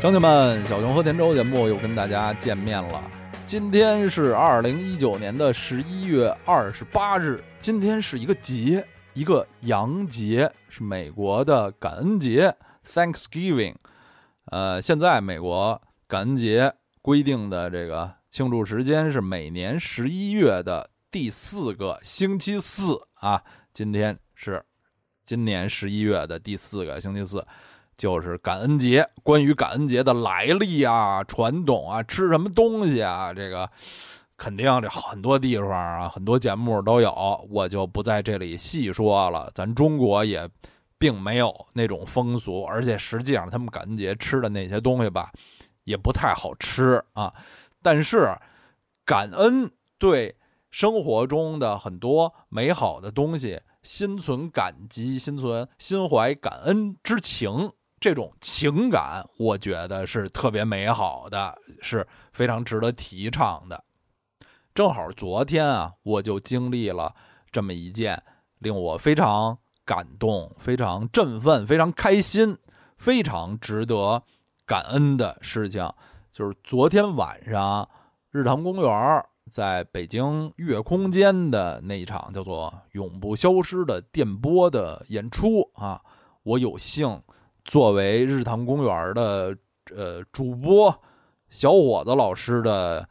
乡亲们，小熊和田周节目又跟大家见面了。今天是二零一九年的十一月二十八日，今天是一个节，一个洋节，是美国的感恩节 （Thanksgiving）。呃，现在美国感恩节规定的这个庆祝时间是每年十一月的第四个星期四啊。今天是今年十一月的第四个星期四。就是感恩节，关于感恩节的来历啊、传统啊、吃什么东西啊，这个肯定这很多地方啊、很多节目都有，我就不在这里细说了。咱中国也并没有那种风俗，而且实际上他们感恩节吃的那些东西吧，也不太好吃啊。但是感恩对生活中的很多美好的东西心存感激、心存心怀感恩之情。这种情感，我觉得是特别美好的，是非常值得提倡的。正好昨天啊，我就经历了这么一件令我非常感动、非常振奋、非常开心、非常值得感恩的事情，就是昨天晚上日坛公园在北京月空间的那一场叫做《永不消失的电波》的演出啊，我有幸。作为日坛公园的呃主播小伙子老师的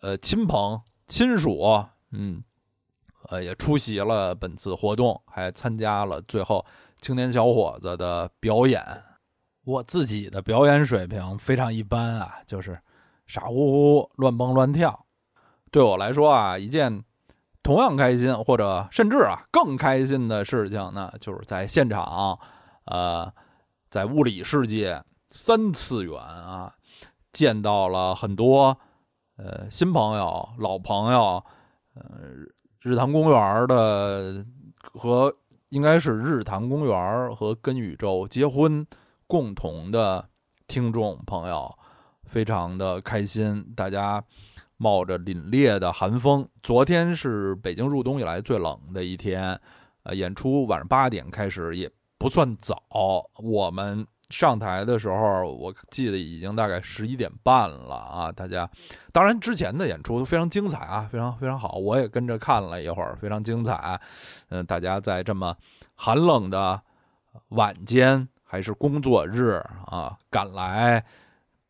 呃亲朋亲属，嗯，呃也出席了本次活动，还参加了最后青年小伙子的表演。我自己的表演水平非常一般啊，就是傻乎乎乱蹦乱跳。对我来说啊，一件同样开心或者甚至啊更开心的事情呢，就是在现场，呃。在物理世界三次元啊，见到了很多呃新朋友、老朋友，呃，日坛公园的和应该是日坛公园和跟宇宙结婚共同的听众朋友，非常的开心。大家冒着凛冽的寒风，昨天是北京入冬以来最冷的一天，呃，演出晚上八点开始也。不算早，我们上台的时候，我记得已经大概十一点半了啊！大家，当然之前的演出都非常精彩啊，非常非常好，我也跟着看了一会儿，非常精彩。嗯，大家在这么寒冷的晚间还是工作日啊，赶来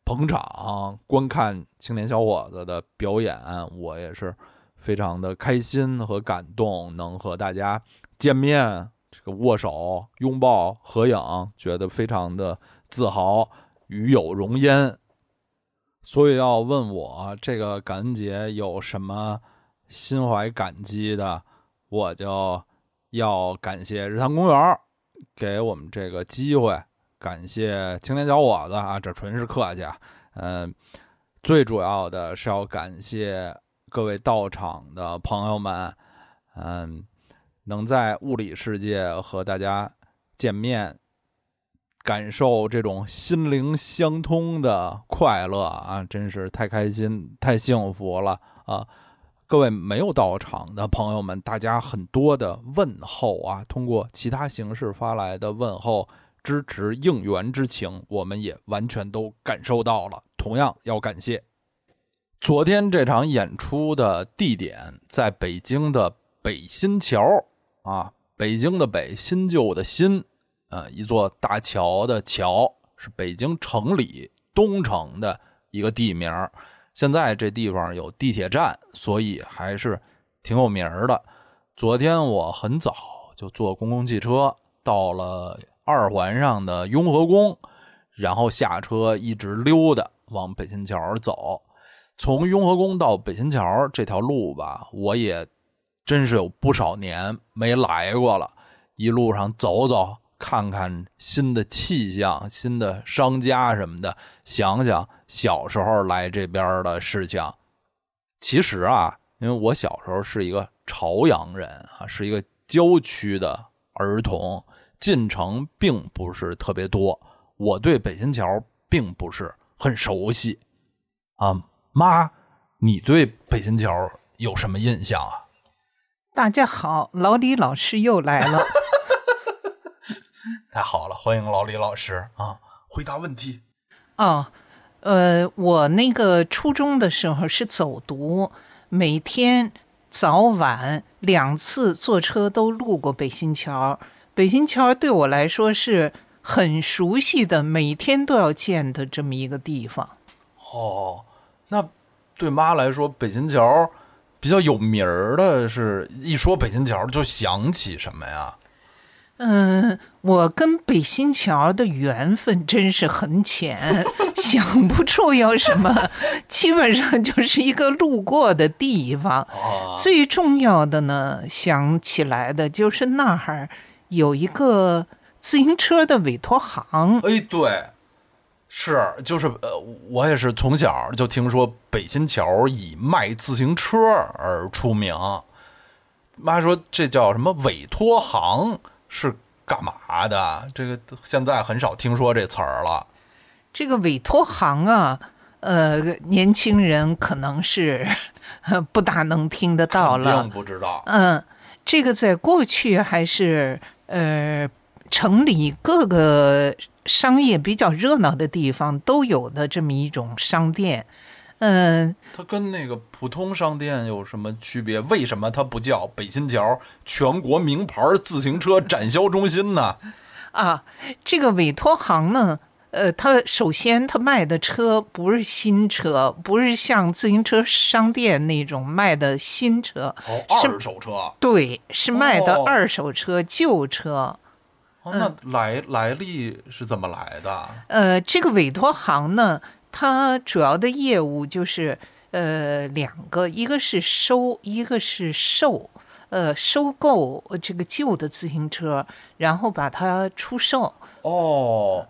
捧场观看青年小伙子的表演，我也是非常的开心和感动，能和大家见面。握手、拥抱、合影，觉得非常的自豪，与有荣焉。所以要问我这个感恩节有什么心怀感激的，我就要感谢日坛公园给我们这个机会，感谢青年小伙子啊，这纯是客气啊。嗯，最主要的是要感谢各位到场的朋友们，嗯。能在物理世界和大家见面，感受这种心灵相通的快乐啊，真是太开心、太幸福了啊！各位没有到场的朋友们，大家很多的问候啊，通过其他形式发来的问候、支持、应援之情，我们也完全都感受到了。同样要感谢，昨天这场演出的地点在北京的北新桥。啊，北京的北，新旧的新，啊，一座大桥的桥，是北京城里东城的一个地名。现在这地方有地铁站，所以还是挺有名的。昨天我很早就坐公共汽车到了二环上的雍和宫，然后下车一直溜达往北新桥走。从雍和宫到北新桥这条路吧，我也。真是有不少年没来过了，一路上走走，看看新的气象、新的商家什么的，想想小时候来这边的事情。其实啊，因为我小时候是一个朝阳人啊，是一个郊区的儿童，进城并不是特别多，我对北新桥并不是很熟悉。啊，妈，你对北新桥有什么印象啊？大家好，老李老师又来了，太好了，欢迎老李老师啊！回答问题哦，呃，我那个初中的时候是走读，每天早晚两次坐车都路过北新桥。北新桥对我来说是很熟悉的，每天都要见的这么一个地方。哦，那对妈来说，北新桥比较有名儿的是，一说北新桥就想起什么呀？嗯，我跟北新桥的缘分真是很浅，想不出有什么，基本上就是一个路过的地方。啊，最重要的呢，想起来的就是那儿有一个自行车的委托行。哎，对，是就是呃，我也是从小就听说北新桥以卖自行车而出名。妈说这叫什么委托行是干嘛的？这个现在很少听说这词儿了。这个委托行啊，呃，年轻人可能是呃 不大能听得到了。不知道。嗯，这个在过去还是呃城里各个商业比较热闹的地方都有的这么一种商店。嗯，它跟那个普通商店有什么区别？为什么它不叫北新桥全国名牌自行车展销中心呢？啊，这个委托行呢，呃，它首先它卖的车不是新车，不是像自行车商店那种卖的新车，哦，二手车。对，是卖的哦二手车、旧车。哦，那来来历是怎么来的？呃，这个委托行呢，它主要的业务就是呃两个，一个是收，一个是售。呃，收购这个旧的自行车，然后把它出售。哦，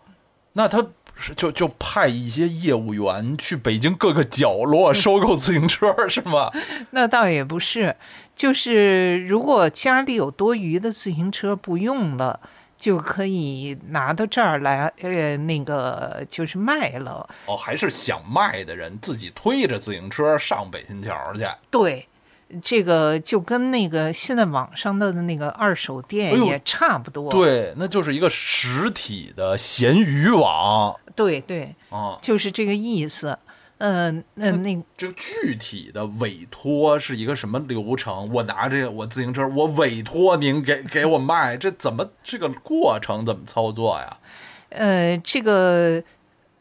那他是就就派一些业务员去北京各个角落收购自行车，是吗？那倒也不是，就是如果家里有多余的自行车不用了，就可以拿到这儿来，呃，那个就是卖了。哦，还是想卖的人自己推着自行车上北新桥去。对，这个就跟那个现在网上的那个二手店也差不多。对，那就是一个实体的闲鱼网对对，啊。就是这个意思。嗯、那那就具体的委托是一个什么流程？我拿这个我自行车，我委托您给给我卖，这怎么这个过程怎么操作呀？呃，这个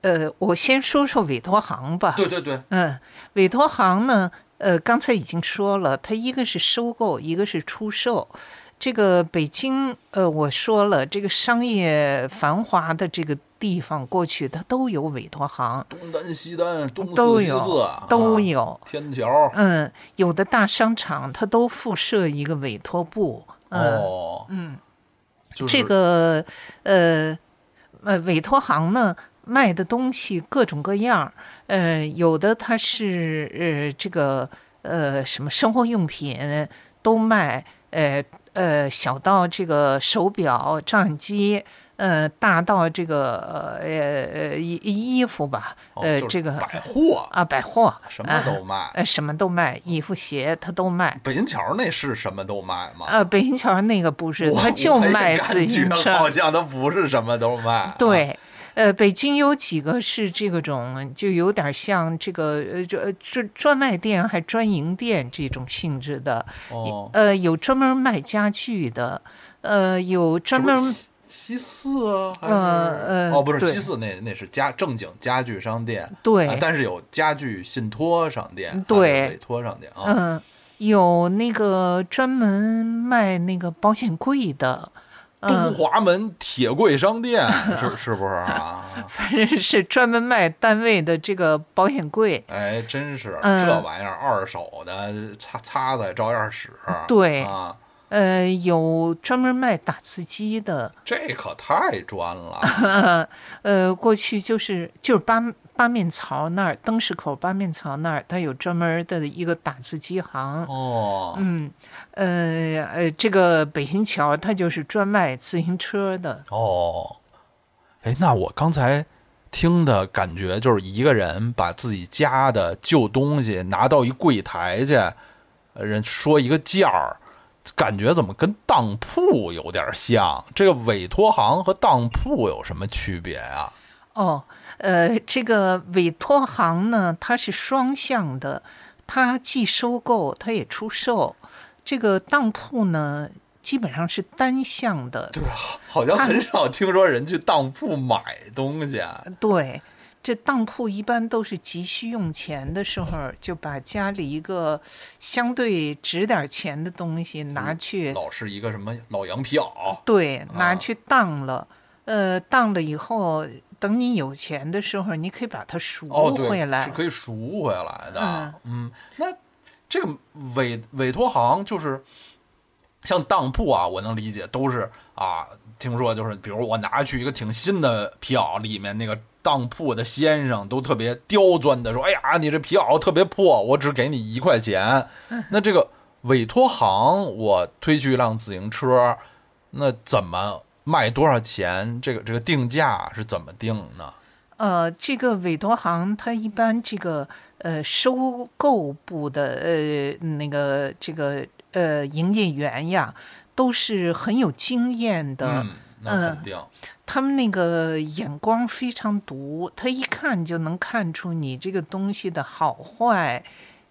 呃，我先说说委托行吧。对对对，嗯，委托行呢，呃，刚才已经说了，它一个是收购，一个是出售。这个北京，呃，我说了，这个商业繁华的这个地方，过去它都有委托行，东单西单，东都四西都啊有。天桥。嗯，有的大商场它都附设一个委托部。嗯，哦，嗯，就是这个呃呃委托行呢卖的东西各种各样，呃有的它是呃这个呃什么生活用品都卖，呃呃小到这个手表、照相机。呃，大到这个呃呃衣衣服吧，呃，哦就是这个百货啊百货什么都卖。呃什么都卖，衣服鞋他都卖。北新桥那是什么都卖吗？呃，北新桥那个不是，他就卖自行车。好像他不是什么都卖。啊，对，呃，北京有几个是这个种，就有点像这个呃专专专卖店还专营店这种性质的。哦，呃，有专门卖家具的，呃，有专门西西四啊，呃呃哦，不是对西四那那是家正经家具商店，对啊，但是有家具信托商店，对委托商店啊。嗯、有那个专门卖那个保险柜的。嗯，东华门铁柜商店是是不是啊？反正是专门卖单位的这个保险柜。哎，真是嗯这玩意儿，二手的擦擦的照样使。对啊，呃，有专门卖打字机的，这可太专了。呃，过去就是就是八八面槽那儿，灯市口八面槽那儿，它有专门的一个打字机行。哦，嗯，呃呃，这个北新桥它就是专卖自行车的。哦，哎，那我刚才听的感觉就是一个人把自己家的旧东西拿到一柜台去，呃人说一个价儿，感觉怎么跟当铺有点像？这个委托行和当铺有什么区别啊？哦，呃，这个委托行呢，它是双向的，它既收购，它也出售。这个当铺呢，基本上是单向的。对啊，好像很少听说人去当铺买东西。对，这当铺一般都是急需用钱的时候，就把家里一个相对值点钱的东西拿去，老是一个什么老羊皮袄，对，拿去当了。呃，当了以后，等你有钱的时候，你可以把它赎回来，是可以赎回来的。嗯，那。这个委委托行就是像当铺啊，我能理解，都是啊，听说就是，比如我拿去一个挺新的皮袄，里面那个当铺的先生都特别刁钻的说：“哎呀，你这皮袄特别破，我只给你一块钱。”那这个委托行，我推去一辆自行车，那怎么卖多少钱？这个这个定价是怎么定呢？呃，这个委托行它一般这个呃收购部的呃那个这个呃营业员呀，都是很有经验的，嗯，肯定，他们那个眼光非常毒，他一看就能看出你这个东西的好坏，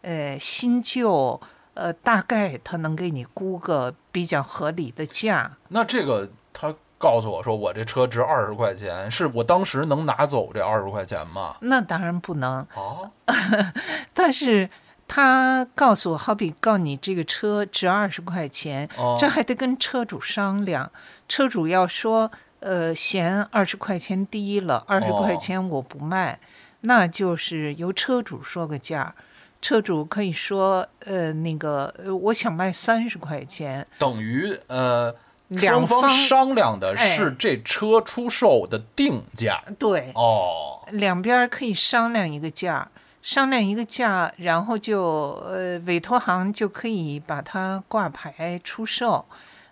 呃新旧，呃大概他能给你估个比较合理的价。那这个他。告诉我说我这车值二十块钱，是我当时能拿走这二十块钱吗？那当然不能啊！但是他告诉我，好比告你这个车值二十块钱，这还得跟车主商量。车主要说，呃，嫌二十块钱低了，二十块钱我不卖，那就是由车主说个价。车主可以说，呃，那个，我想卖三十块钱，等于呃。双方商量的是这车出售的定价，对。哦，两边可以商量一个价，商量一个价，然后就呃委托行就可以把它挂牌出售，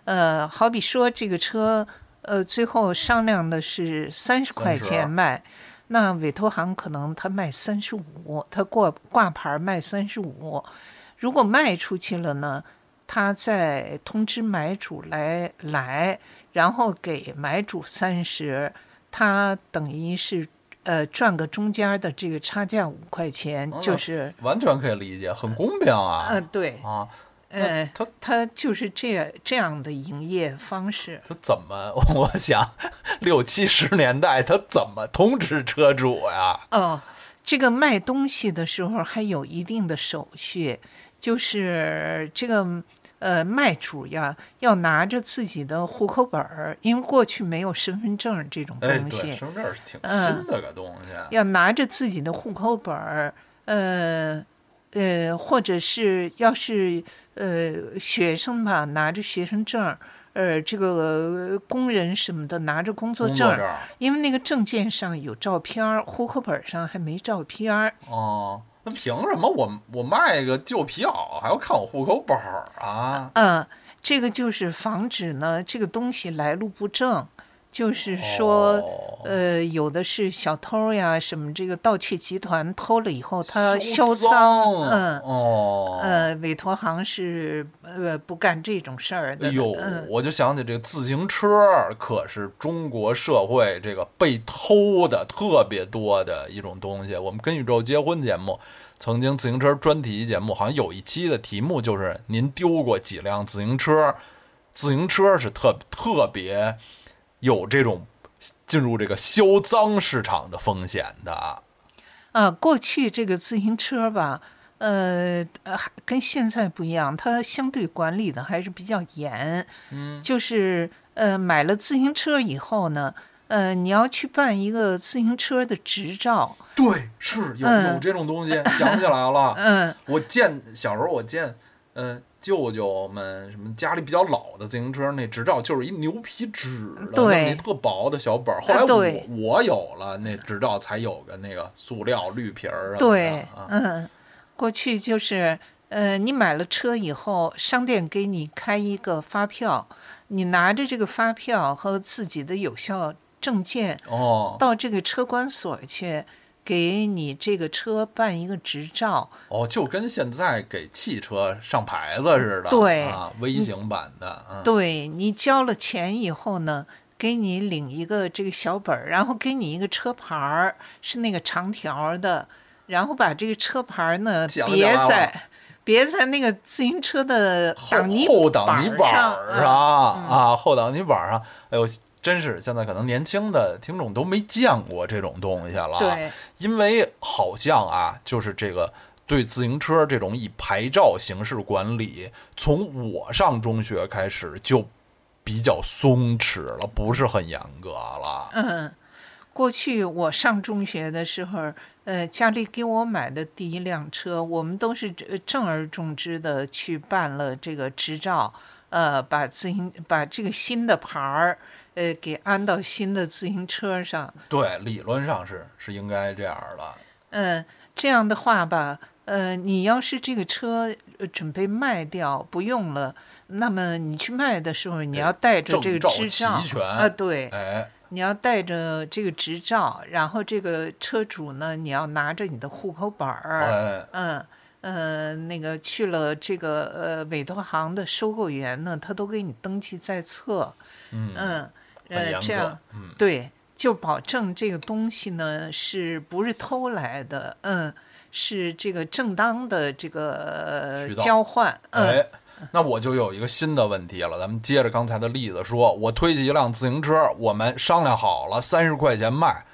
呃，好比说这个车呃最后商量的是三十块钱卖，那委托行可能他卖三十五，他挂挂牌卖三十五，如果卖出去了呢？他再通知买主来来，然后给买主三十，他等于是呃赚个中间的这个差价五块钱，就是完全可以理解，很公平啊。嗯，对啊，呃，他他就是这样这样的营业方式。他怎么？我想六七十年代他怎么通知车主呀？哦，这个卖东西的时候还有一定的手续，就是这个。呃，卖主呀，要拿着自己的户口本儿，因为过去没有身份证这种东西。身份证是挺新的个东西。要拿着自己的户口本儿，呃呃，或者是要是呃学生吧，拿着学生证儿，呃，这个工人什么的拿着工作证儿，因为那个证件上有照片，户口本上还没照片。哦。凭什么我我卖个旧皮袄还要看我户口本儿啊？嗯，这个就是防止呢，这个东西来路不正。就是说，呃，有的是小偷呀，什么这个盗窃集团偷了以后，他销赃，嗯，哦，呃，委托行是呃不干这种事儿的。哎呦，我就想起这个自行车，可是中国社会这个被偷的特别多的一种东西。我们跟宇宙结婚节目曾经自行车专题节目，好像有一期的题目就是您丢过几辆自行车？自行车是特特别。有这种进入这个销赃市场的风险的，啊，过去这个自行车吧，呃，跟现在不一样，它相对管理的还是比较严。嗯，就是呃，买了自行车以后呢，呃，你要去办一个自行车的执照。对，是有有这种东西，想起来了。嗯，我见小时候我见，嗯。舅舅们什么家里比较老的自行车，那执照就是一牛皮纸的，那特薄的小本儿。后来我我有了那执照，才有个那个塑料绿皮儿。对，嗯，过去就是呃，你买了车以后，商店给你开一个发票，你拿着这个发票和自己的有效证件哦，到这个车管所去。给你这个车办一个执照。哦，就跟现在给汽车上牌子似的，对啊，微型版的。对你交了钱以后呢，给你领一个这个小本儿，然后给你一个车牌儿，是那个长条的，然后把这个车牌儿呢别在别在那个自行车的后挡泥后挡泥板上啊，后挡泥板儿上，哎呦，真是现在可能年轻的听众都没见过这种东西了。对，因为好像啊，就是这个对自行车这种以牌照形式管理，从我上中学开始就比较松弛了，不是很严格了。嗯，过去我上中学的时候，呃，家里给我买的第一辆车，我们都是呃正而重之的去办了这个执照，呃，把自行把这个新的牌儿，呃，给安到新的自行车上。对，理论上是是应该这样的。嗯，这样的话吧，呃，你要是这个车呃准备卖掉不用了，那么你去卖的时候，你要带着这个执照齐全啊，对，哎，你要带着这个执照，然后这个车主呢，你要拿着你的户口本儿，哎，嗯。呃，那个去了这个呃委托行的收购员呢，他都给你登记在册，嗯，呃，这样，嗯，对，就保证这个东西呢是不是偷来的？嗯，是这个正当的这个交换。嗯，哎，那我就有一个新的问题了。咱们接着刚才的例子说，我推起一辆自行车，我们商量好了三十块钱卖，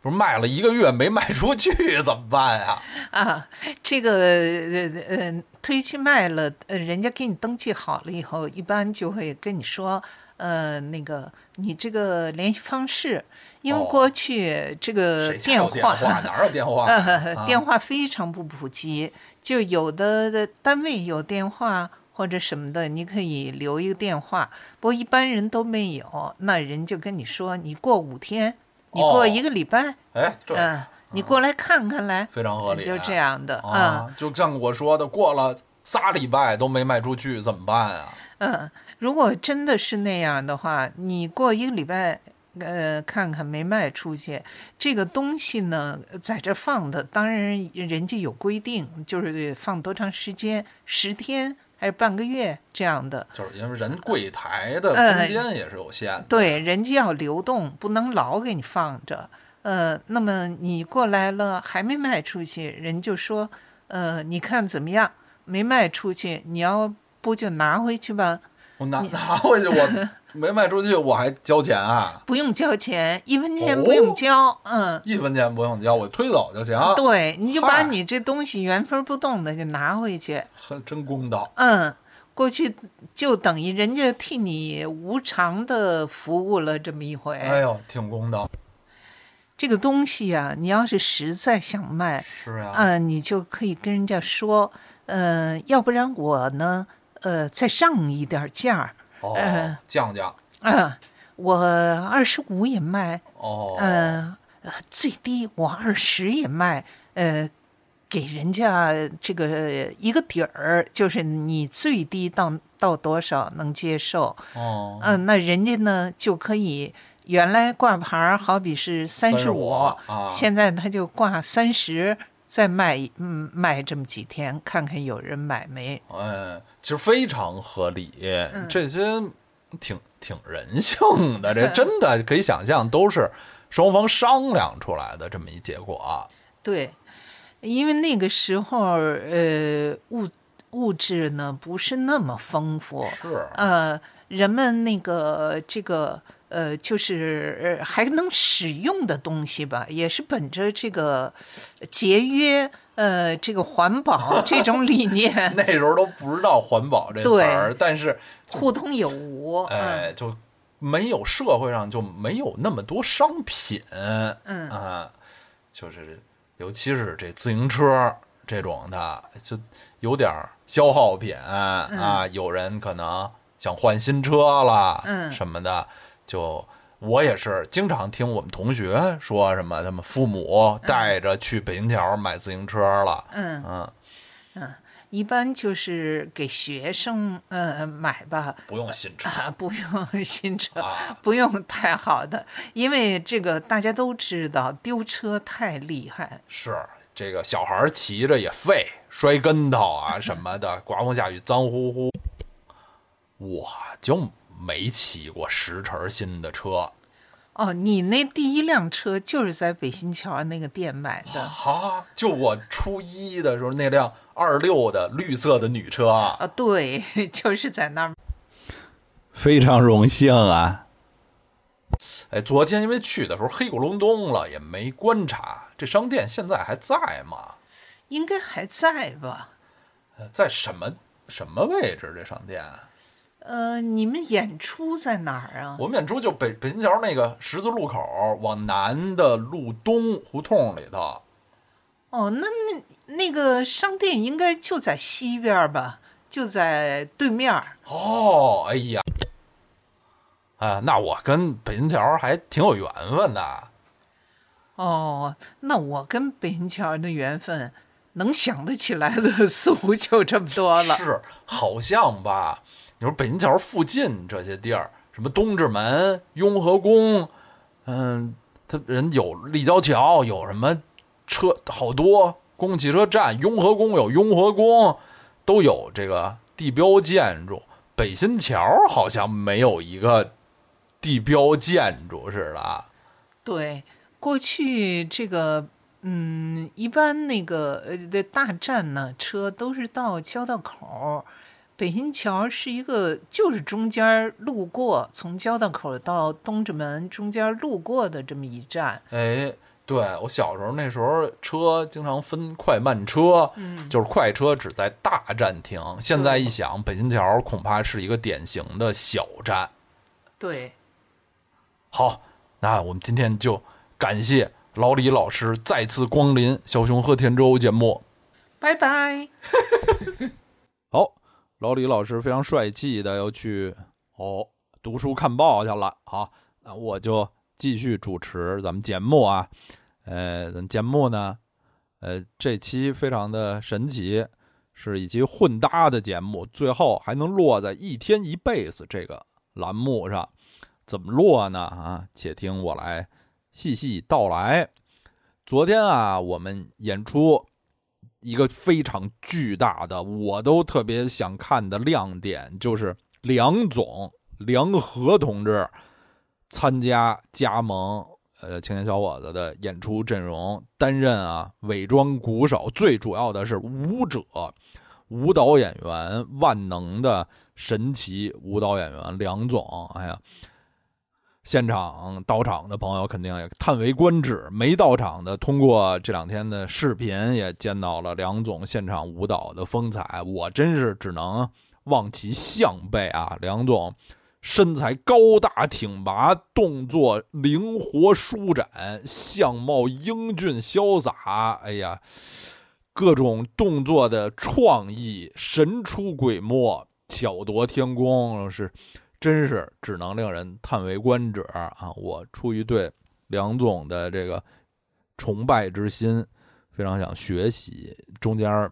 不是卖了一个月没卖出去，怎么办呀？啊，这个呃呃推去卖了，呃，人家给你登记好了以后，一般就会跟你说，呃，那个你这个联系方式，因为哦过去这个电话。话？哪有电话？呃，啊电话非常不普及，就有的的单位有电话或者什么的，你可以留一个电话。不过一般人都没有，那人就跟你说，你过五天，你过哦一个礼拜，哎，对，嗯、你过来看看来，非常合理，就这样的，嗯。啊。就像我说的，过了仨礼拜都没卖出去，怎么办啊？嗯，如果真的是那样的话，你过一个礼拜，呃，看看没卖出去，这个东西呢，在这放的，当然人家有规定，就是放多长时间，十天还是半个月这样的。就是因为人柜台的呃空间也是有限的。对，人家要流动，不能老给你放着。呃，那么你过来了还没卖出去，人就说，呃，你看怎么样？没卖出去，你要不就拿回去吧？我拿拿回去，我没卖出去，我还交钱啊？不用交钱，一分钱不用交。嗯，一分钱不用交，我推走就行。对，你就把你这东西原封不动的就拿回去。很真公道。嗯，过去就等于人家替你无偿的服务了这么一回。哎呦，挺公道。这个东西呀、你要是实在想卖，是啊，嗯、你就可以跟人家说，呃，要不然我呢，呃，再让一点价儿。哦嗯，降价。嗯、我二十五也卖，哦，呃，呃最低我二十也卖，呃，给人家这个一个底儿，就是你最低到到多少能接受，哦，嗯、那人家呢就可以原来挂牌儿好比是三十五，啊，现在他就挂三十，再卖嗯卖这么几天，看看有人买没。哎，其实非常合理，嗯这些挺挺人性的，这真的可以想象，都是双方商量出来的这么一结果啊。对，因为那个时候呃物物质呢不是那么丰富，是，呃，人们那个这个呃，就是呃还能使用的东西吧，也是本着这个节约呃这个环保这 种理念，那时候都不知道环保这词儿，但是互通有无。嗯哎，就没有社会上就没有那么多商品，嗯啊，就是尤其是这自行车这种的，就有点消耗品啊。有人可能想换新车了，嗯什么的，就我也是经常听我们同学说什么，他们父母带着去北京桥买自行车了，嗯嗯嗯，一般就是给学生呃买吧，不用新车啊，不用新车。啊，不用太好的，因为这个大家都知道丢车太厉害。是这个小孩骑着也废，摔跟头啊什么的，刮风下雨脏乎乎。我就没骑过十成新的车。哦，你那第一辆车就是在北新桥那个店买的哈，就我初一的时候那辆二六的绿色的女车啊，啊？对，就是在那儿。非常荣幸啊！哎，昨天因为去的时候黑咕隆咚了，也没观察这商店现在还在吗？应该还在吧？呃在什么什么位置？这商店？呃，你们演出在哪儿啊？我们演出就北北新桥那个十字路口往南的路东胡同里头。哦，那那那个商店应该就在西边吧？就在对面儿。哦，哎呀，啊，那我跟北新桥还挺有缘分的。哦，那我跟北新桥的缘分，能想得起来的 似乎就这么多了。是，好像吧？你说北新桥附近这些地儿，什么东直门、雍和宫，嗯，他人有立交桥，有什么车好多公共汽车站，雍和宫有雍和宫，都有这个地标建筑。北新桥好像没有一个地标建筑似的。对，过去这个，嗯，一般那个呃的大站呢，车都是到交道口儿。北新桥是一个，就是中间儿路过，从交道口到东直门中间路过的这么一站。哎，对我小时候那时候车经常分快慢车，嗯，就是快车只在大站停。现在一想，北新桥恐怕是一个典型的小站。对，好，那我们今天就感谢老李老师再次光临小熊和田周节目。拜拜。好，老李老师非常帅气的要去哦读书看报去了。好，那我就继续主持咱们节目啊。呃，咱节目呢，呃，这期非常的神奇，是一期混搭的节目，最后还能落在一天一辈子这个栏目上。怎么落呢？啊，且听我来细细道来。昨天啊，我们演出一个非常巨大的，我都特别想看的亮点，就是梁总梁和同志参加加盟呃青年小伙子的演出阵容，担任啊伪装鼓手，最主要的是舞者、舞蹈演员，万能的神奇舞蹈演员梁总。哎呀，现场到场的朋友肯定也叹为观止，没到场的通过这两天的视频也见到了梁总现场舞蹈的风采，我真是只能望其项背啊！梁总身材高大挺拔，动作灵活舒展，相貌英俊潇洒，哎呀，各种动作的创意神出鬼没，巧夺天工，是。真是只能令人叹为观止啊！我出于对梁总的这个崇拜之心，非常想学习。中间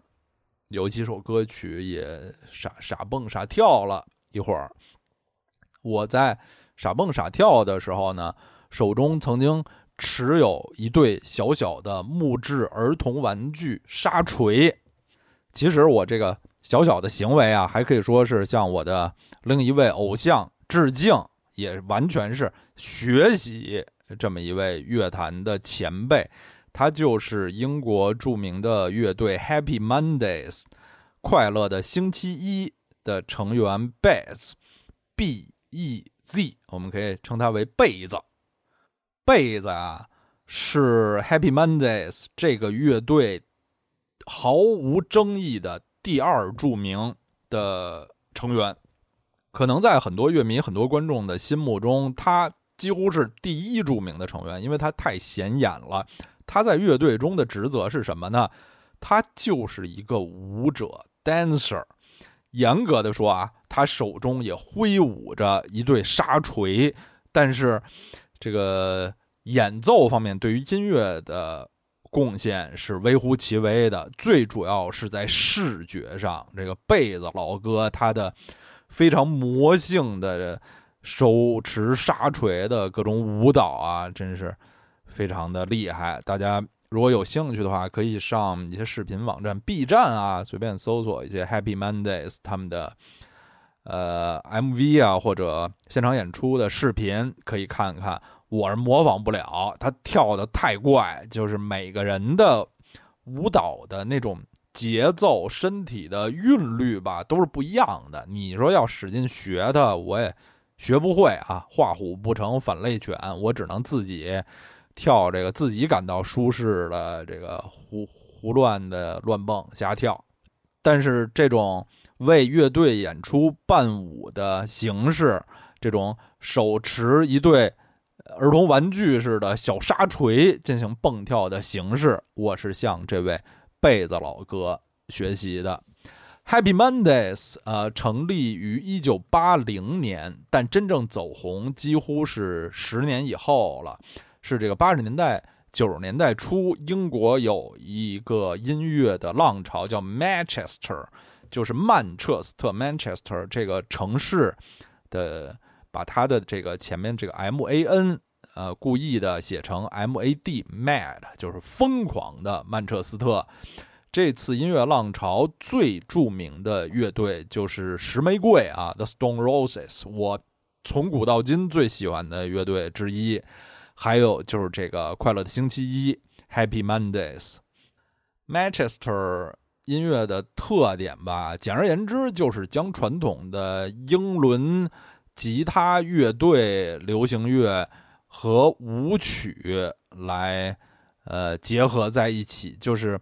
有几首歌曲也傻傻蹦傻跳了一会儿。我在傻蹦傻跳的时候呢，手中曾经持有一对小小的木质儿童玩具沙锤。其实我这个小小的行为啊，还可以说是向我的另一位偶像致敬，也完全是学习这么一位乐坛的前辈。他就是英国著名的乐队 Happy Mondays 快乐的星期一的成员 Bez B E Z，我们可以称他为贝子。贝子啊，是 Happy Mondays 这个乐队毫无争议的第二著名的成员，可能在很多乐迷、很多观众的心目中，他几乎是第一著名的成员，因为他太显眼了。他在乐队中的职责是什么呢？他就是一个舞者 （dancer）。严格的说啊，他手中也挥舞着一对沙锤，但是这个演奏方面对于音乐的贡献是微乎其微的，最主要是在视觉上。这个贝子老哥他的非常魔性的手持沙锤的各种舞蹈啊，真是非常的厉害。大家如果有兴趣的话，可以上一些视频网站，B 站啊，随便搜索一些 Happy Mondays 他们的呃 MV 啊或者现场演出的视频，可以看看。我是模仿不了，他跳的太怪，就是每个人的舞蹈的那种节奏、身体的韵律吧，都是不一样的。你说要使劲学他，我也学不会啊。画虎不成反类犬，我只能自己跳这个自己感到舒适的这个胡胡乱的乱蹦瞎跳。但是这种为乐队演出伴舞的形式，这种手持一对。儿童玩具似的小沙锤进行蹦跳的形式，我是向这位贝子老哥学习的。Happy Mondays，呃，成立于一九八零年，但真正走红几乎是十年以后了。是这个八十年代、九十年代初，英国有一个音乐的浪潮，叫 Manchester，就是曼彻斯特 （Manchester） 这个城市的。把它的这个前面这个 M A N，呃，故意的写成 M A D，Mad，就是疯狂的曼彻斯特。这次音乐浪潮最著名的乐队就是石玫瑰啊，The Stone Roses，我从古到今最喜欢的乐队之一。还有就是这个快乐的星期一，Happy Mondays。Manchester 音乐的特点吧，简而言之就是将传统的英伦。吉他乐队、流行乐和舞曲来，呃，结合在一起，就是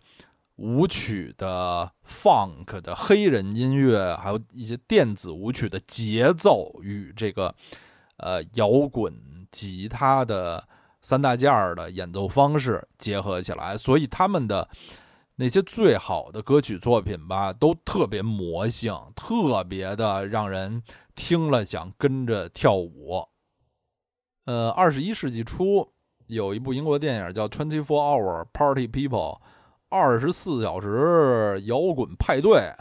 舞曲的 funk 的黑人音乐，还有一些电子舞曲的节奏与这个，呃，摇滚吉他的三大件儿的演奏方式结合起来，所以他们的那些最好的歌曲作品吧，都特别魔性，特别的让人。听了想跟着跳舞。呃，二十一世纪初有一部英国电影叫《Twenty Four Hour Party People》，二十四小时摇滚派对，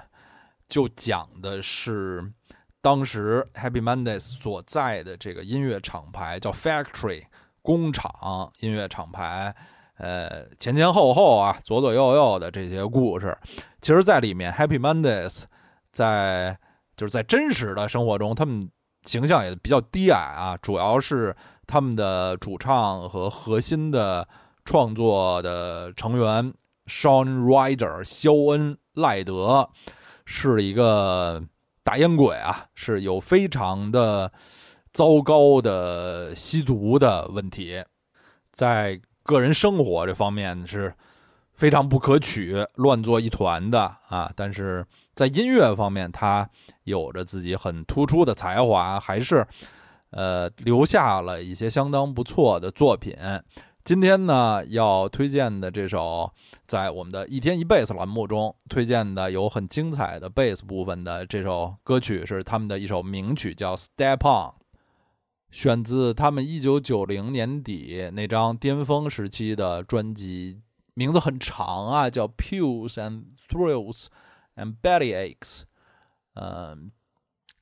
就讲的是当时 Happy Mondays 所在的这个音乐厂牌叫 Factory 工厂音乐厂牌，呃，前前后后啊，左左右右的这些故事，其实在里面 Happy Mondays 在。就是在真实的生活中，他们形象也比较低矮啊。主要是他们的主唱和核心的创作的成员 Sean Ryder 肖恩·赖德是一个大烟鬼啊，是有非常的糟糕的吸毒的问题，在个人生活这方面是非常不可取、乱作一团的啊。但是在音乐方面，他。有着自己很突出的才华，还是，呃，留下了一些相当不错的作品。今天呢，要推荐的这首，在我们的一天一贝斯栏目中推荐的有很精彩的贝斯部分的这首歌曲，是他们的一首名曲，叫《Step On》，选自他们一九九零年底那张巅峰时期的专辑，名字很长啊，叫《Pills and Thrills and Bellyaches》。嗯，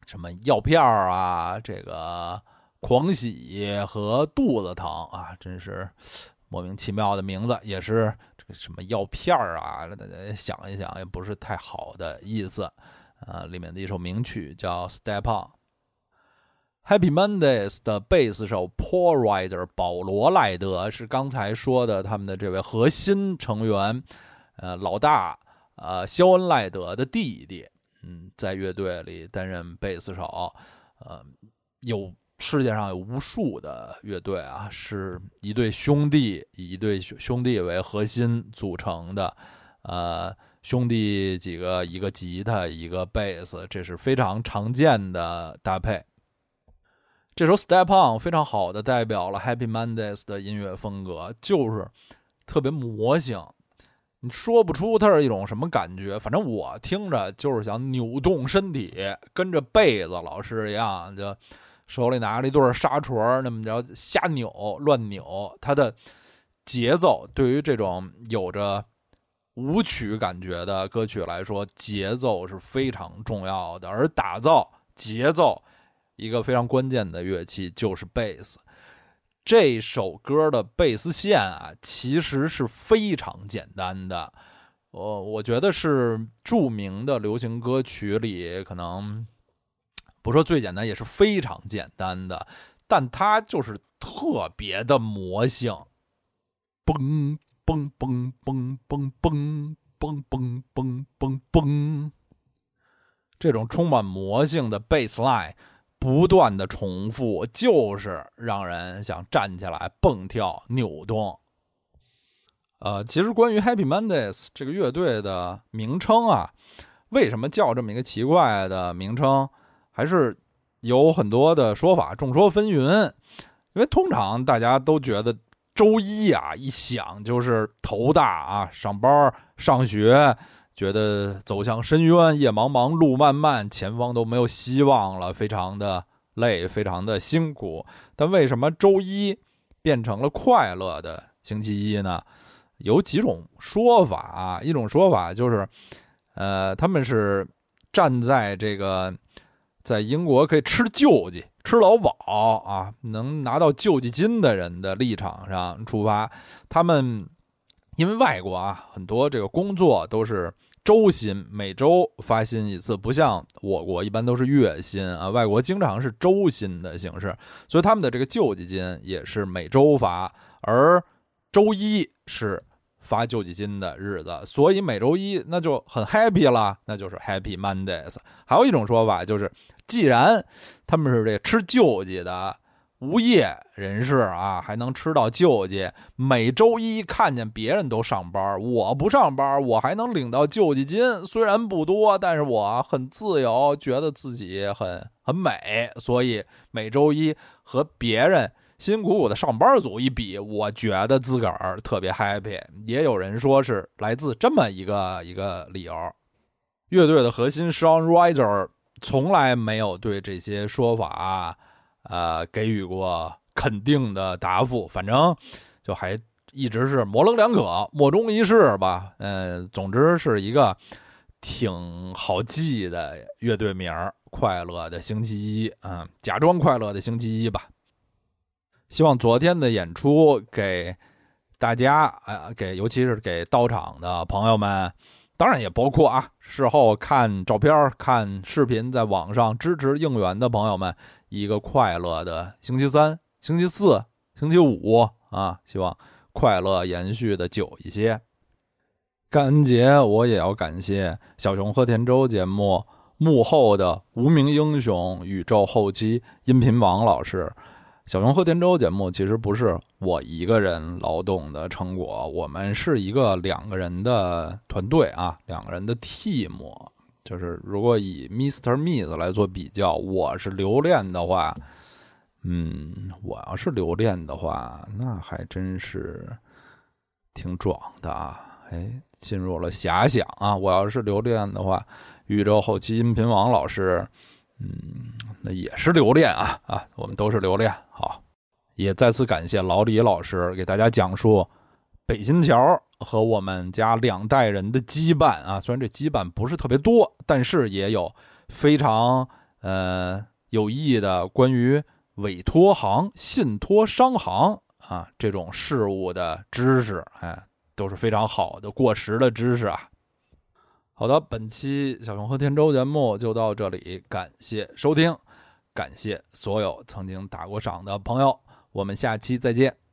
什么药片啊，这个狂喜和肚子疼啊，真是莫名其妙的名字，也是这个什么药片儿啊，大家想一想，也不是太好的意思。啊，里面的一首名曲叫《Step On》。Happy Mondays 的贝斯手 Paul Ryder 保罗赖德是刚才说的他们的这位核心成员，呃，老大，呃，肖恩赖德的弟弟。嗯，在乐队里担任贝斯手，呃，有世界上有无数的乐队啊，是一对兄弟以一对兄弟为核心组成的，呃，兄弟几个，一个吉他，一个贝斯，这是非常常见的搭配。这首《Step On》非常好的代表了 Happy Mondays 的音乐风格，就是特别魔性。你说不出它是一种什么感觉，反正我听着就是想扭动身体，跟着贝子老师一样，就手里拿着一对沙锤，那么着瞎扭乱扭。它的节奏对于这种有着舞曲感觉的歌曲来说，节奏是非常重要的。而打造节奏一个非常关键的乐器就是贝斯。这首歌的贝斯线啊，其实是非常简单的。我我觉得是著名的流行歌曲里可能不说最简单，也是非常简单的，但它就是特别的魔性，嘣嘣嘣嘣嘣嘣嘣嘣嘣嘣嘣，这种充满魔性的 bass line 不断的重复，就是让人想站起来蹦跳扭动。呃，其实关于 Happy Mondays 这个乐队的名称啊，为什么叫这么一个奇怪的名称，还是有很多的说法，众说纷纭。因为通常大家都觉得周一啊一想就是头大啊，上班上学，觉得走向深渊，夜茫茫路漫漫，前方都没有希望了，非常的累，非常的辛苦。但为什么周一变成了快乐的星期一呢？有几种说法，一种说法就是，呃，他们是站在这个在英国可以吃救济、吃劳保啊，能拿到救济金的人的立场上出发。他们因为外国啊，很多这个工作都是周薪，每周发薪一次，不像我国一般都是月薪啊。外国经常是周薪的形式，所以他们的这个救济金也是每周发，而。周一是发救济金的日子，所以每周一那就很 happy 了，那就是 Happy Mondays。还有一种说法就是，既然他们是这吃救济的无业人士啊，还能吃到救济，每周一看见别人都上班，我不上班，我还能领到救济金，虽然不多，但是我很自由，觉得自己很很美，所以每周一和别人。辛苦苦的上班族一比，我觉得自个儿特别 happy。也有人说是来自这么一个一个理由。乐队的核心 Sean Riser 从来没有对这些说法，呃，给予过肯定的答复。反正就还一直是模棱两可、莫衷一是吧。嗯，总之是一个挺好记的乐队名儿，快乐的星期一，嗯，假装快乐的星期一吧。希望昨天的演出给大家，呃，给尤其是给到场的朋友们，当然也包括啊，事后看照片、看视频，在网上支持应援的朋友们，一个快乐的星期三、星期四、星期五啊！希望快乐延续的久一些。感恩节，我也要感谢小熊和田周节目幕后的无名英雄、宇宙后期音频王老师。小熊和田周节目其实不是我一个人劳动的成果，我们是一个两个人的团队啊，两个人的 team。就是如果以 Mister Miss 来做比较，我是留恋的话，嗯，我要是留恋的话，那还真是挺壮的啊！哎，进入了遐想啊！我要是留恋的话，宇宙后期音频王老师。嗯，那也是留恋啊啊，我们都是留恋。好，也再次感谢老李老师给大家讲述北新桥和我们家两代人的羁绊啊。虽然这羁绊不是特别多，但是也有非常呃有意义的关于委托行、信托商行啊这种事物的知识，哎，都是非常好的过时的知识啊。好的，本期小熊和天舟节目就到这里，感谢收听，感谢所有曾经打过赏的朋友，我们下期再见。